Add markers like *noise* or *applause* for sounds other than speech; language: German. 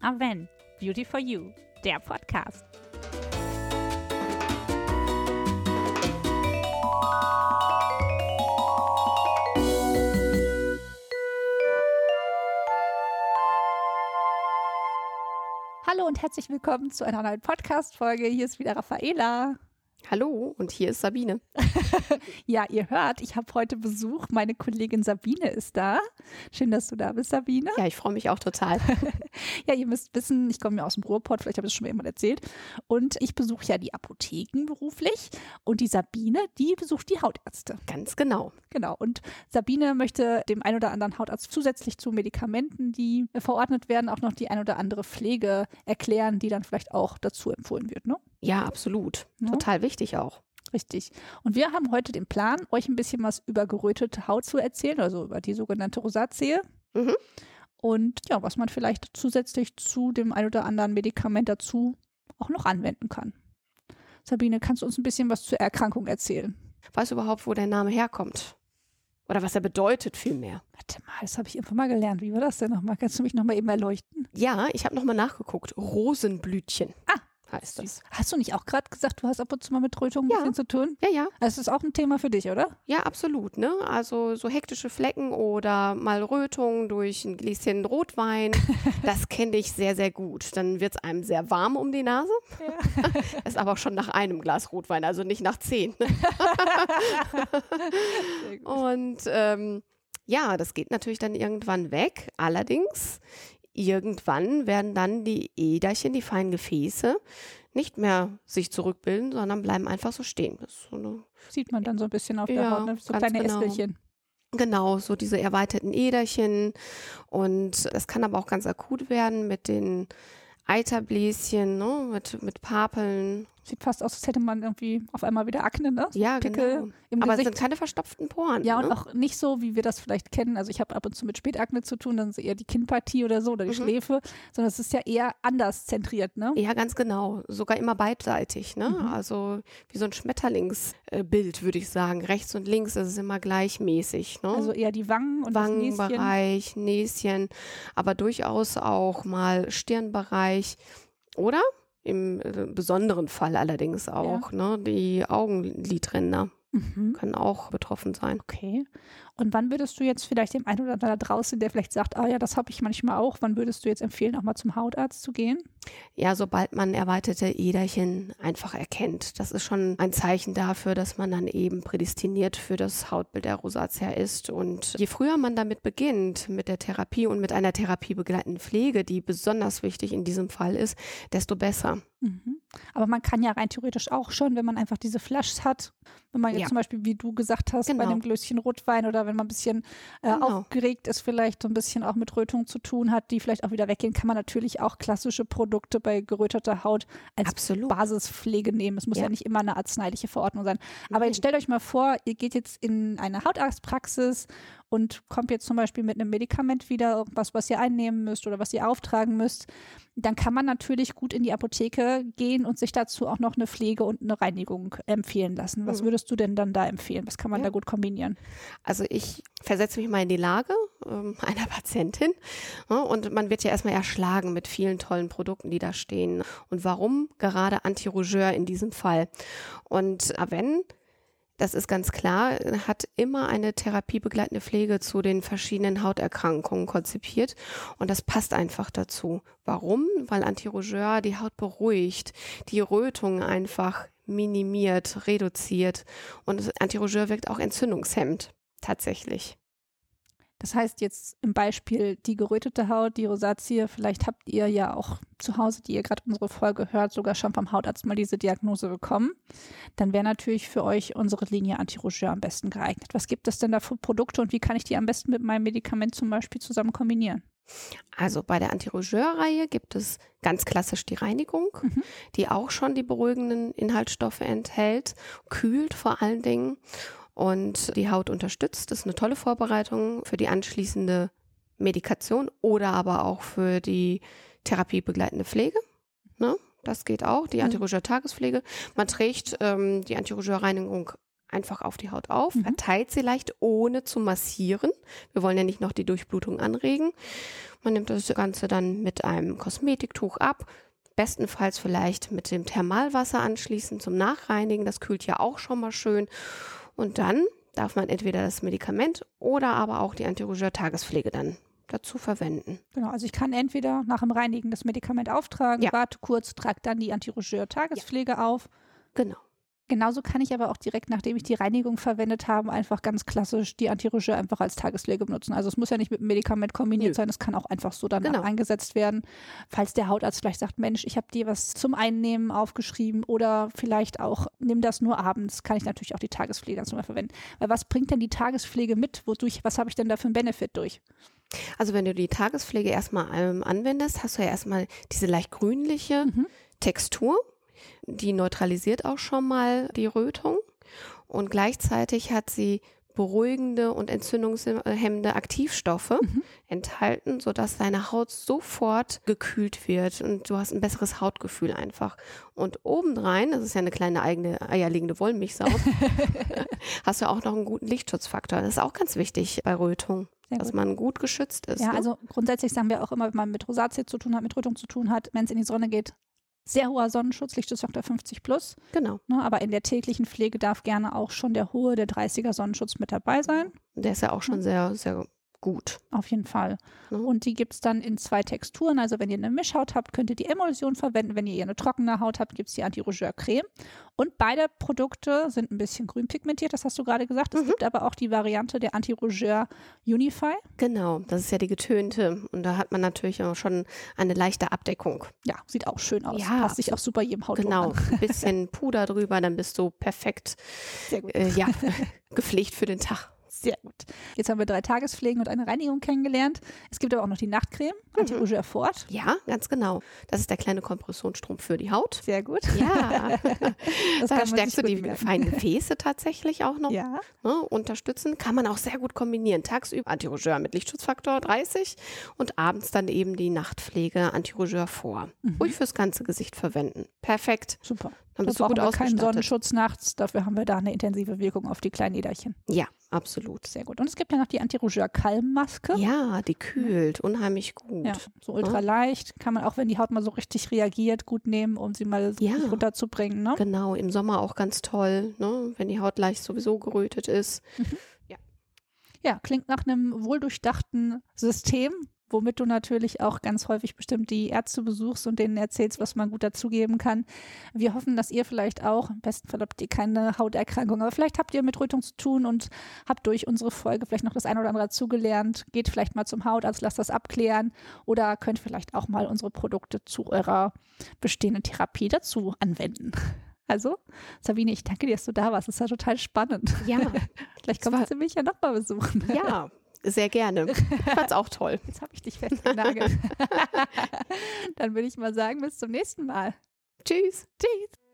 Aven, Beauty for You, der Podcast. Hallo und herzlich willkommen zu einer neuen Podcast-Folge. Hier ist wieder Raffaela. Hallo und hier ist Sabine. *laughs* ja, ihr hört, ich habe heute Besuch. Meine Kollegin Sabine ist da. Schön, dass du da bist, Sabine. Ja, ich freue mich auch total. *laughs* ja, ihr müsst wissen, ich komme ja aus dem Ruhrpott, vielleicht habe ich es schon mal jemand erzählt. Und ich besuche ja die Apotheken beruflich. Und die Sabine, die besucht die Hautärzte. Ganz genau. Genau. Und Sabine möchte dem ein oder anderen Hautarzt zusätzlich zu Medikamenten, die verordnet werden, auch noch die ein oder andere Pflege erklären, die dann vielleicht auch dazu empfohlen wird, ne? Ja, absolut. Ja. Total wichtig auch. Richtig. Und wir haben heute den Plan, euch ein bisschen was über gerötete Haut zu erzählen, also über die sogenannte Rosatie. Mhm. Und ja, was man vielleicht zusätzlich zu dem ein oder anderen Medikament dazu auch noch anwenden kann. Sabine, kannst du uns ein bisschen was zur Erkrankung erzählen? Weißt du überhaupt, wo der Name herkommt? Oder was er bedeutet vielmehr? Warte mal, das habe ich einfach mal gelernt. Wie war das denn nochmal? Kannst du mich nochmal eben erleuchten? Ja, ich habe nochmal nachgeguckt. Rosenblütchen. Ah, heißt das. Hast du nicht auch gerade gesagt, du hast ab und zu mal mit Rötung ein ja. bisschen zu tun? Ja, ja. Also das ist auch ein Thema für dich, oder? Ja, absolut. Ne? Also so hektische Flecken oder mal Rötung durch ein Gläschen Rotwein, *laughs* das kenne ich sehr, sehr gut. Dann wird es einem sehr warm um die Nase. Ja. *laughs* ist aber auch schon nach einem Glas Rotwein, also nicht nach zehn. *laughs* und ähm, ja, das geht natürlich dann irgendwann weg. Allerdings irgendwann werden dann die Äderchen, die feinen Gefäße, nicht mehr sich zurückbilden, sondern bleiben einfach so stehen. So Sieht man dann so ein bisschen auf ja, der Haut, ne? so kleine genau. Ästelchen. Genau, so diese erweiterten Äderchen. Und das kann aber auch ganz akut werden mit den Eiterbläschen, ne, mit, mit Papeln Sieht fast aus, als hätte man irgendwie auf einmal wieder Akne, ne? Ja, Pickel genau. Aber Gesicht. es sind keine verstopften Poren. Ja, ne? und auch nicht so, wie wir das vielleicht kennen. Also ich habe ab und zu mit Spätakne zu tun, dann ist eher die Kinnpartie oder so oder die mhm. Schläfe, sondern es ist ja eher anders zentriert, ne? Ja, ganz genau. Sogar immer beidseitig, ne? Mhm. Also wie so ein Schmetterlingsbild, würde ich sagen. Rechts und links ist es immer gleichmäßig, ne? Also eher die Wangen und Wangenbereich, Näschen. Näschen, aber durchaus auch mal Stirnbereich. Oder? Im äh, besonderen Fall allerdings auch, ja. ne? Die Augenlidränder mhm. können auch betroffen sein. Okay. Und wann würdest du jetzt vielleicht dem einen oder anderen da draußen, der vielleicht sagt, ah ja, das habe ich manchmal auch, wann würdest du jetzt empfehlen, auch mal zum Hautarzt zu gehen? Ja, sobald man erweiterte Äderchen einfach erkennt. Das ist schon ein Zeichen dafür, dass man dann eben prädestiniert für das Hautbild der Rosatia ist. Und je früher man damit beginnt, mit der Therapie und mit einer therapiebegleitenden Pflege, die besonders wichtig in diesem Fall ist, desto besser. Mhm. Aber man kann ja rein theoretisch auch schon, wenn man einfach diese Flaschs hat, wenn man jetzt ja. zum Beispiel, wie du gesagt hast, genau. bei einem Glöschen Rotwein oder wenn man ein bisschen äh, genau. aufgeregt ist, vielleicht so ein bisschen auch mit Rötung zu tun hat, die vielleicht auch wieder weggehen, kann man natürlich auch klassische Produkte bei geröteter Haut als Absolut. Basispflege nehmen. Es muss ja. ja. nicht immer eine arzneiliche Verordnung sein. Aber Nein. jetzt stellt euch mal vor, ihr geht jetzt in eine Hautarztpraxis und kommt jetzt zum Beispiel mit einem Medikament wieder, irgendwas, was ihr einnehmen müsst oder was ihr auftragen müsst, dann kann man natürlich gut in die Apotheke gehen und sich dazu auch noch eine Pflege und eine Reinigung empfehlen lassen. Was mhm. würdest du denn dann da empfehlen? Was kann man ja. da gut kombinieren? Also ich versetze mich mal in die Lage ähm, *laughs* einer Patientin ja, und man wird ja erstmal erschlagen mit vielen tollen Produkten, die da stehen. Und warum gerade Antirougeur in diesem Fall? Und wenn das ist ganz klar, hat immer eine therapiebegleitende Pflege zu den verschiedenen Hauterkrankungen konzipiert und das passt einfach dazu. Warum? Weil Antirougeur die Haut beruhigt, die Rötung einfach minimiert, reduziert und Antirougeur wirkt auch entzündungshemmend tatsächlich. Das heißt jetzt im Beispiel die gerötete Haut, die Rosatie, vielleicht habt ihr ja auch zu Hause, die ihr gerade unsere Folge hört, sogar schon vom Hautarzt mal diese Diagnose bekommen. Dann wäre natürlich für euch unsere Linie Anti-Rougeur am besten geeignet. Was gibt es denn da für Produkte und wie kann ich die am besten mit meinem Medikament zum Beispiel zusammen kombinieren? Also bei der Anti-Rougeur-Reihe gibt es ganz klassisch die Reinigung, mhm. die auch schon die beruhigenden Inhaltsstoffe enthält, kühlt vor allen Dingen und die Haut unterstützt. Das ist eine tolle Vorbereitung für die anschließende Medikation oder aber auch für die therapiebegleitende Pflege. Ne? Das geht auch, die mhm. Antirougeur-Tagespflege. Man trägt ähm, die Antirougeur-Reinigung einfach auf die Haut auf, mhm. verteilt sie leicht, ohne zu massieren. Wir wollen ja nicht noch die Durchblutung anregen. Man nimmt das Ganze dann mit einem Kosmetiktuch ab, bestenfalls vielleicht mit dem Thermalwasser anschließen zum Nachreinigen. Das kühlt ja auch schon mal schön. Und dann darf man entweder das Medikament oder aber auch die Antirougeur-Tagespflege dann dazu verwenden. Genau, also ich kann entweder nach dem Reinigen das Medikament auftragen, ja. warte kurz, trage dann die Antirougeur-Tagespflege ja. auf. Genau. Genauso kann ich aber auch direkt, nachdem ich die Reinigung verwendet habe, einfach ganz klassisch die Antirouge einfach als Tagespflege benutzen. Also es muss ja nicht mit dem Medikament kombiniert Nö. sein, es kann auch einfach so dann genau. eingesetzt werden. Falls der Hautarzt vielleicht sagt, Mensch, ich habe dir was zum Einnehmen aufgeschrieben oder vielleicht auch, nimm das nur abends, kann ich natürlich auch die Tagespflege ganz normal verwenden. Weil was bringt denn die Tagespflege mit? Wodurch, was habe ich denn da für einen Benefit durch? Also wenn du die Tagespflege erstmal ähm, anwendest, hast du ja erstmal diese leicht grünliche mhm. Textur die neutralisiert auch schon mal die Rötung und gleichzeitig hat sie beruhigende und entzündungshemmende Aktivstoffe mhm. enthalten, sodass deine Haut sofort gekühlt wird und du hast ein besseres Hautgefühl einfach. Und obendrein, das ist ja eine kleine eigene eierlegende Wollmilchsau, *laughs* hast du auch noch einen guten Lichtschutzfaktor. Das ist auch ganz wichtig bei Rötung. dass man gut geschützt ist. Ja, ne? also grundsätzlich sagen wir auch immer, wenn man mit Rosatie zu tun hat, mit Rötung zu tun hat, wenn es in die Sonne geht, sehr hoher Sonnenschutz, Lichtschutzfaktor 50 plus. Genau. Ne, aber in der täglichen Pflege darf gerne auch schon der hohe, der 30er Sonnenschutz mit dabei sein. Der ist ja auch schon sehr, sehr gut. Auf jeden Fall. Mhm. Und die gibt es dann in zwei Texturen. Also wenn ihr eine Mischhaut habt, könnt ihr die Emulsion verwenden. Wenn ihr eine trockene Haut habt, gibt es die Anti-Rougeur Creme. Und beide Produkte sind ein bisschen grün pigmentiert, das hast du gerade gesagt. Es mhm. gibt aber auch die Variante der Anti-Rougeur Unify. Genau, das ist ja die getönte. Und da hat man natürlich auch schon eine leichte Abdeckung. Ja, sieht auch schön aus. Ja. Passt sich auch super jedem Haut Genau, ein bisschen Puder drüber, dann bist du perfekt Sehr gut. Äh, ja, *laughs* gepflegt für den Tag. Sehr gut. Jetzt haben wir drei Tagespflegen und eine Reinigung kennengelernt. Es gibt aber auch noch die Nachtcreme, mhm. Anti-Rouge Fort. Ja, ganz genau. Das ist der kleine Kompressionsstrumpf für die Haut. Sehr gut. Ja. *laughs* *laughs* das da stärkst du die merken. feinen *laughs* Gefäße tatsächlich auch noch. Ja. Ne, unterstützen. Kann man auch sehr gut kombinieren. Tagsüber Anti-Rougeur mit Lichtschutzfaktor 30 und abends dann eben die Nachtpflege Anti-Rougeur vor. Mhm. Ruhig fürs ganze Gesicht verwenden. Perfekt. Super. Dann bist da du gut wir keinen Sonnenschutz nachts. Dafür haben wir da eine intensive Wirkung auf die kleinen Äderchen. Ja, absolut. Sehr gut. Und es gibt ja noch die Anti-Rougeur Kalmmaske. Ja, die kühlt unheimlich gut. Ja, so ultra leicht. Kann man auch, wenn die Haut mal so richtig reagiert, gut nehmen, um sie mal ja. runterzubringen. Ne? Genau, im Sommer auch ganz toll, ne? wenn die Haut leicht sowieso gerötet ist. Mhm. Ja. Ja, klingt nach einem wohldurchdachten System, womit du natürlich auch ganz häufig bestimmt die Ärzte besuchst und denen erzählst, was man gut dazugeben kann. Wir hoffen, dass ihr vielleicht auch, im besten Fall habt ihr keine Hauterkrankung, aber vielleicht habt ihr mit Rötung zu tun und habt durch unsere Folge vielleicht noch das eine oder andere dazugelernt. Geht vielleicht mal zum Hautarzt, lasst das abklären oder könnt vielleicht auch mal unsere Produkte zu eurer bestehenden Therapie dazu anwenden. Also, Sabine, ich danke dir, dass du da warst. Das war total spannend. Ja. *laughs* Vielleicht kommst du mich ja nochmal besuchen. Ja, sehr gerne. *laughs* Ich fand's auch toll. Jetzt habe ich dich festgenagelt. *laughs* *laughs* Dann würde ich mal sagen, bis zum nächsten Mal. Tschüss. Tschüss.